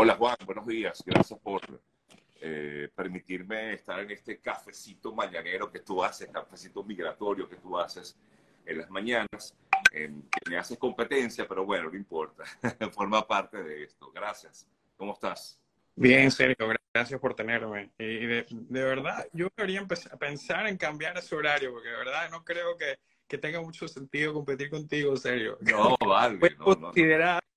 Hola Juan, buenos días. Gracias por eh, permitirme estar en este cafecito mañanero que tú haces, cafecito migratorio que tú haces en las mañanas, que me haces competencia, pero bueno, no importa, forma parte de esto. Gracias. ¿Cómo estás? Bien, Sergio, gracias por tenerme. Y de, verdad, yo debería empezar a pensar en cambiar ese horario, porque de verdad no creo que, que tenga mucho sentido competir contigo, serio. No, vale. Puedes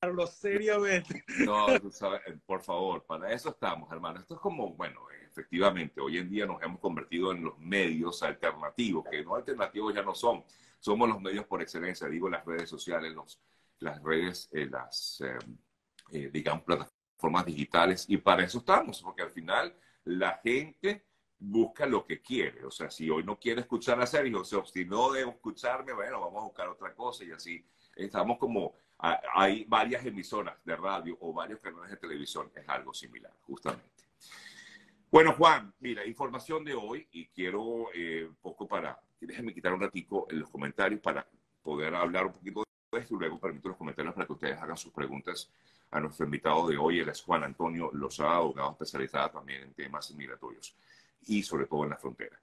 considerarlo seriamente. No, tú sabes, por favor, para eso estamos, hermano. Esto es como, bueno, efectivamente, hoy en día nos hemos convertido en los medios alternativos, que no alternativos ya no son, somos los medios por excelencia, digo las redes sociales, los, las redes, eh, las, eh, eh, digamos, plataformas formas digitales y para eso estamos, porque al final la gente busca lo que quiere. O sea, si hoy no quiere escuchar a Sergio, se obstinó de escucharme, bueno, vamos a buscar otra cosa y así estamos como, hay varias emisoras de radio o varios canales de televisión, es algo similar, justamente. Bueno, Juan, mira, información de hoy y quiero eh, un poco para, déjenme quitar un ratico en los comentarios para poder hablar un poquito de esto y luego permito los comentarios para que ustedes hagan sus preguntas a nuestro invitado de hoy, él es Juan Antonio Lozada, abogado especializado también en temas migratorios y sobre todo en la frontera.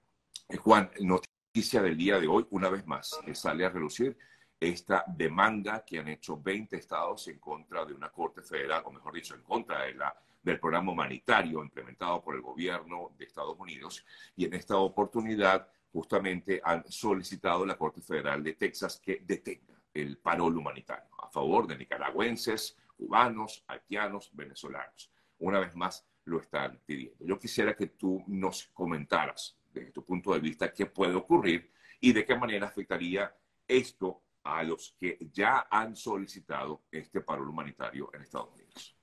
Eh, Juan, noticia del día de hoy, una vez más, sale a relucir esta demanda que han hecho 20 estados en contra de una corte federal, o mejor dicho, en contra de la, del programa humanitario implementado por el gobierno de Estados Unidos. Y en esta oportunidad, justamente han solicitado la Corte Federal de Texas que detenga el parol humanitario a favor de nicaragüenses, cubanos, haitianos, venezolanos. Una vez más lo están pidiendo. Yo quisiera que tú nos comentaras desde tu punto de vista qué puede ocurrir y de qué manera afectaría esto a los que ya han solicitado este paro humanitario en Estados Unidos.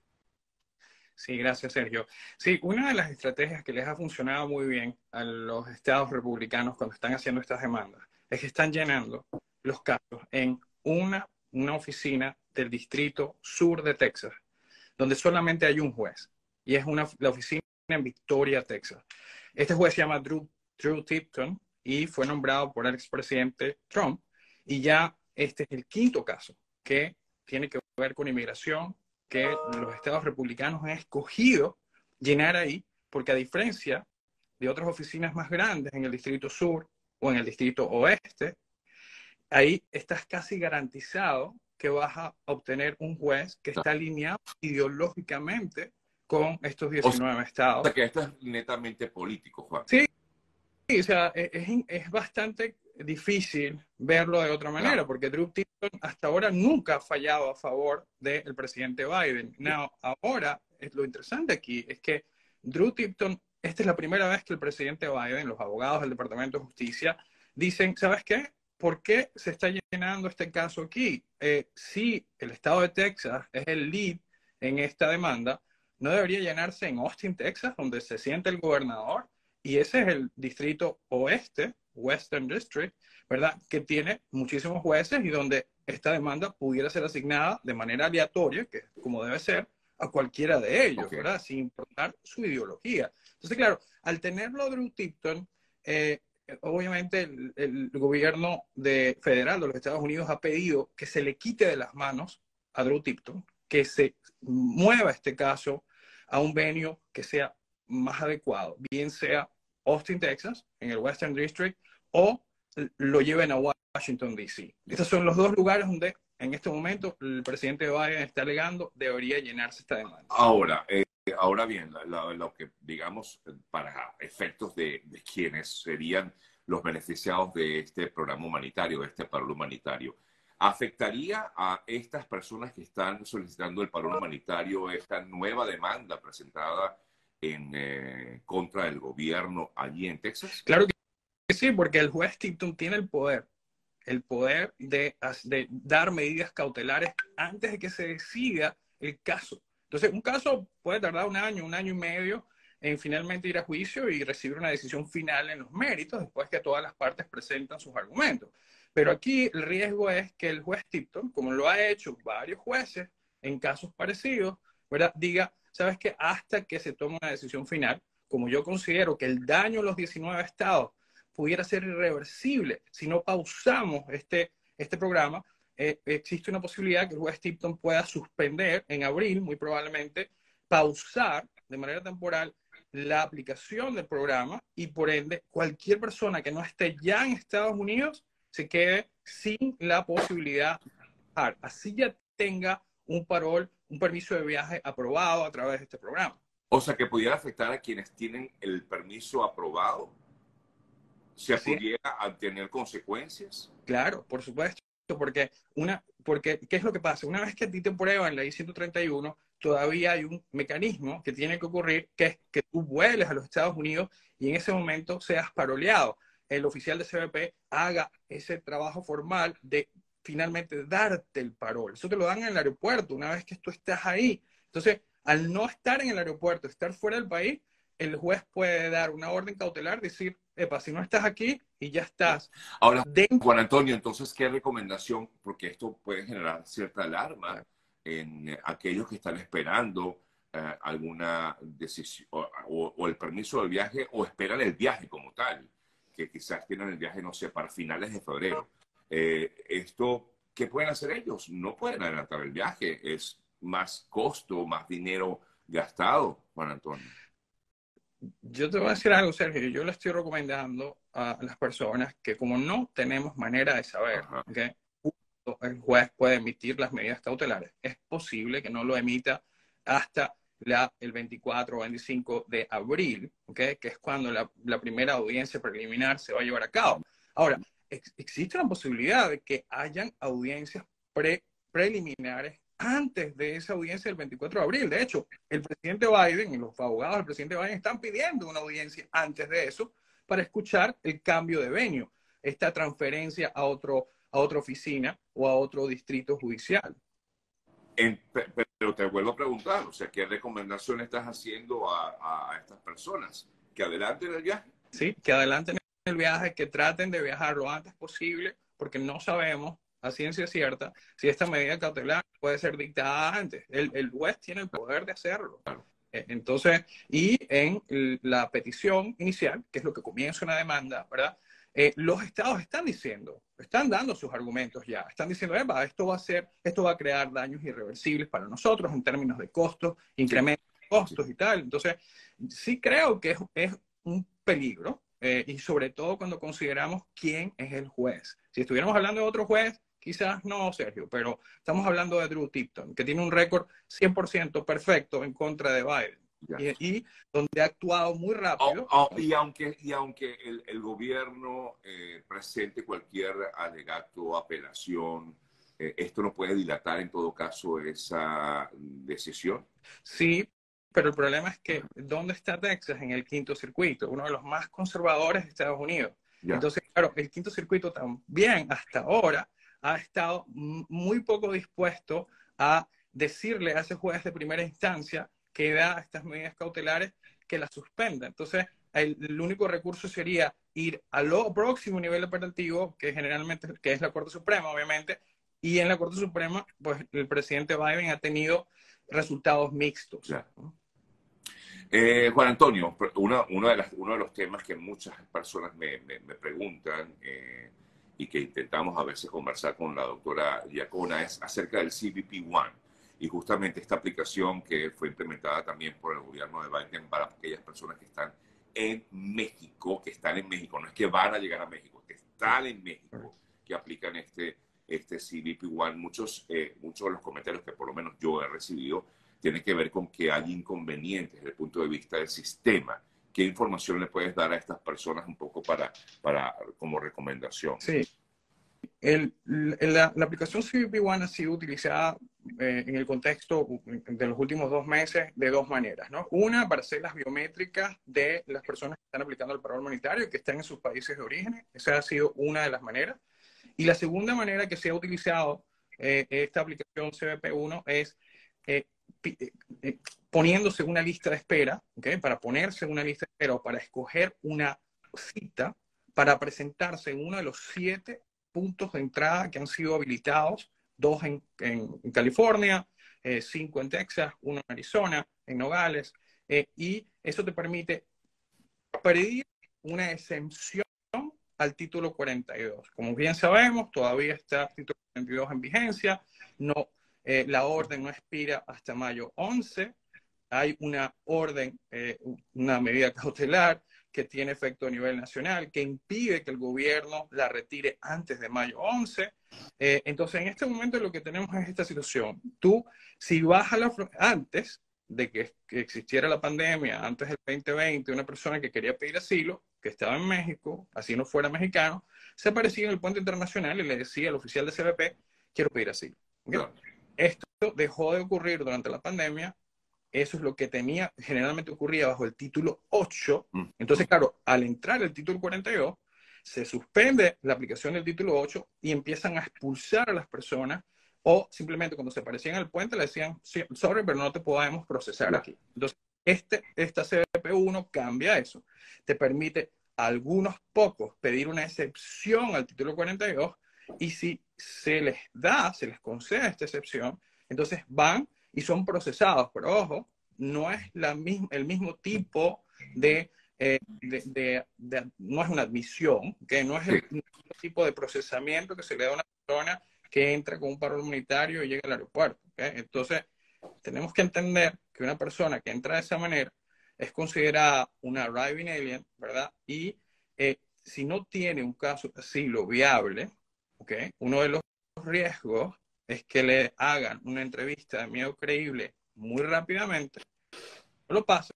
Sí, gracias, Sergio. Sí, una de las estrategias que les ha funcionado muy bien a los estados republicanos cuando están haciendo estas demandas es que están llenando los casos en una, una oficina del distrito sur de Texas, donde solamente hay un juez, y es una, la oficina en Victoria, Texas. Este juez se llama Drew, Drew Tipton y fue nombrado por el expresidente Trump, y ya este es el quinto caso que tiene que ver con inmigración, que los estados republicanos han escogido llenar ahí, porque a diferencia de otras oficinas más grandes en el distrito sur o en el distrito oeste, ahí estás casi garantizado que vas a obtener un juez que está alineado ideológicamente con estos 19 estados. O sea que esto es netamente político, Juan. Sí, o sea, e-, es, es, bastante difícil verlo de otra manera, porque Drew Tipton hasta ahora nunca ha fallado a favor del presidente Biden. Now, ahora, lo interesante aquí es que Drew Tipton, esta es la primera vez que el presidente Biden, los abogados del Departamento de Justicia, dicen, ¿sabes qué? ¿por qué se está llenando este caso aquí? Eh, si el estado de Texas es el lead en esta demanda, no debería llenarse en Austin, Texas, donde se siente el gobernador, y ese es el distrito oeste, Western District, ¿verdad? Que tiene muchísimos jueces y donde esta demanda pudiera ser asignada de manera aleatoria, que como debe ser, a cualquiera de ellos, ¿verdad? Sin importar su ideología. Entonces, claro, al tenerlo Drew Tipton, eh, obviamente el, gobierno de, federal de los Estados Unidos ha pedido que se le quite de las manos a Drew Tipton, que se mueva este caso a un venio que sea más adecuado, bien sea Austin, Texas, en el Western District, o lo lleven a Washington, D.C. Estos son los dos lugares donde en este momento el presidente Biden está alegando debería llenarse esta demanda. Ahora, eh, ahora bien, lo que digamos para efectos de, quienes serían los beneficiados de este programa humanitario, de este paro humanitario, ¿afectaría a estas personas que están solicitando el paro humanitario esta nueva demanda presentada en eh, contra del gobierno allí en Texas? Claro que sí, porque el juez Tipton tiene el poder, el poder de, dar medidas cautelares antes de que se decida el caso. Entonces, un caso puede tardar un año, un año y medio en finalmente ir a juicio y recibir una decisión final en los méritos después que todas las partes presentan sus argumentos. Pero aquí el riesgo es que el juez Tipton, como lo ha hecho varios jueces en casos parecidos, diga, ¿sabes qué? Hasta que se tome una decisión final, como yo considero que el daño a los 19 estados pudiera ser irreversible si no pausamos este, este programa, eh, existe una posibilidad que el juez Tipton pueda suspender en abril, muy probablemente, pausar de manera temporal la aplicación del programa y por ende cualquier persona que no esté ya en Estados Unidos se quede sin la posibilidad de viajar. Así ya tenga un parol, un permiso de viaje aprobado a través de este programa. O sea, que pudiera afectar a quienes tienen el permiso aprobado. ¿Se pudiera tener consecuencias? Claro, por supuesto, porque una, porque ¿qué es lo que pasa? Una vez que a ti te prueban la I-131, todavía hay un mecanismo que tiene que ocurrir, que es que tú vueles a los Estados Unidos y en ese momento seas paroleado. El oficial de CBP haga ese trabajo formal de finalmente darte el parol. Eso te lo dan en el aeropuerto una vez que tú estás ahí. Entonces, al no estar en el aeropuerto, estar fuera del país, el juez puede dar una orden cautelar, decir, epa, si no estás aquí y ya estás. Ahora, Juan Antonio, entonces, ¿qué recomendación? Porque esto puede generar cierta alarma en aquellos que están esperando eh, alguna decisión o, el permiso del viaje o esperan el viaje como tal, que quizás tienen el viaje, no sé, para finales de febrero. Eh, esto, ¿qué pueden hacer ellos? No pueden adelantar el viaje, es más costo, más dinero gastado, Juan Antonio. Yo te voy a decir algo, Sergio. Yo le estoy recomendando a las personas que como no tenemos manera de saber, ¿okay? el juez puede emitir las medidas cautelares. Es posible que no lo emita hasta la, el 24 o 25 de abril, ¿okay? que es cuando la, la, primera audiencia preliminar se va a llevar a cabo. Ahora, existe la posibilidad de que hayan audiencias pre preliminares antes de esa audiencia del 24 de abril. De hecho, el presidente Biden y los abogados del presidente Biden están pidiendo una audiencia antes de eso para escuchar el cambio de venio, esta transferencia a otro a otra oficina o a otro distrito judicial. pero te vuelvo a preguntar, o sea, ¿qué recomendación estás haciendo a, estas personas? ¿Que adelanten el viaje? Sí, que adelanten el viaje, que traten de viajar lo antes posible, porque no sabemos a ciencia cierta si esta medida cautelar puede ser dictada antes. El, el juez tiene el poder de hacerlo. Eh, entonces, y en la petición inicial, que es lo que comienza una demanda, ¿verdad? Eh, los estados están diciendo, están dando sus argumentos ya, están diciendo, esto va a ser, esto va a crear daños irreversibles para nosotros en términos de costos, incremento de costos y tal. Entonces, sí creo que es, un peligro, eh, y sobre todo cuando consideramos quién es el juez. Si estuviéramos hablando de otro juez, quizás no, Sergio, pero estamos hablando de Drew Tipton, que tiene un récord 100% perfecto en contra de Biden y, donde ha actuado muy rápido. y aunque, y aunque el, gobierno eh, presente cualquier alegato, apelación, eh, ¿esto no puede dilatar en todo caso esa decisión? Sí, pero el problema es que ¿dónde está Texas en el quinto circuito? Uno de los más conservadores de Estados Unidos. Entonces, claro, el quinto circuito también hasta ahora ha estado muy poco dispuesto a decirle a ese juez de primera instancia que da estas medidas cautelares que las suspenda. Entonces, el, único recurso sería ir al próximo nivel operativo, que generalmente que es la Corte Suprema, obviamente, y en la Corte Suprema, pues el presidente Biden ha tenido resultados mixtos. Eh, Juan Antonio, uno, de los temas que muchas personas me, preguntan eh, y que intentamos a veces conversar con la doctora Diacona es acerca del CBP One y justamente esta aplicación que fue implementada también por el gobierno de Biden para aquellas personas que están en México, que están en México, no es que van a llegar a México, que están en México, que aplican este, este CBP One. Muchos, eh, muchos de los comentarios que por lo menos yo he recibido tienen que ver con que hay inconvenientes desde el punto de vista del sistema. ¿Qué información le puedes dar a estas personas un poco para, para como recomendación? Sí, el, la, la, aplicación CBP One ha sido utilizada eh, en el contexto de los últimos dos meses de dos maneras, ¿no? Una, para hacer las biométricas de las personas que están aplicando el paro humanitario y que están en sus países de origen. Esa ha sido una de las maneras. Y la segunda manera que se ha utilizado eh, esta aplicación CBP1 es eh, poniéndose una lista de espera, ¿okay? Para ponerse una lista de espera o para escoger una cita para presentarse en uno de los siete puntos de entrada que han sido habilitados, dos en, California, eh, cinco en Texas, uno en Arizona, en Nogales, eh, y eso te permite pedir una exención al título 42. Como bien sabemos, todavía está el título 42 en vigencia, no, eh, la orden no expira hasta mayo 11, hay una orden, eh, una medida cautelar que tiene efecto a nivel nacional, que impide que el gobierno la retire antes de mayo 11. Eh, entonces, en este momento lo que tenemos es esta situación. Tú, si vas a la antes de que, existiera la pandemia, antes del 2020, una persona que quería pedir asilo, que estaba en México, así no fuera mexicano, se aparecía en el puente internacional y le decía al oficial de CBP, quiero pedir asilo. Esto dejó de ocurrir durante la pandemia eso es lo que tenía, generalmente ocurría bajo el título 8. Mm. Entonces, claro, al entrar el título 42, se suspende la aplicación del título 8 y empiezan a expulsar a las personas o simplemente cuando se aparecían al puente le decían, sorry, pero no te podemos procesar aquí. Entonces, este, esta CBP1 cambia eso. Te permite a algunos pocos pedir una excepción al título 42 y si se les da, se les concede esta excepción, entonces van y son procesados, pero ojo, no es la el mismo tipo de, eh, no es una admisión, que no es el mismo tipo de procesamiento que se le da a una persona que entra con un paro humanitario y llega al aeropuerto. Entonces, tenemos que entender que una persona que entra de esa manera es considerada una arriving alien, ¿verdad? Y eh, si no tiene un caso de asilo viable, uno de los riesgos es que le hagan una entrevista de miedo creíble muy rápidamente, no lo pasa,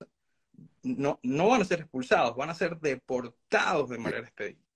no, no van a ser expulsados, van a ser deportados de manera expedita.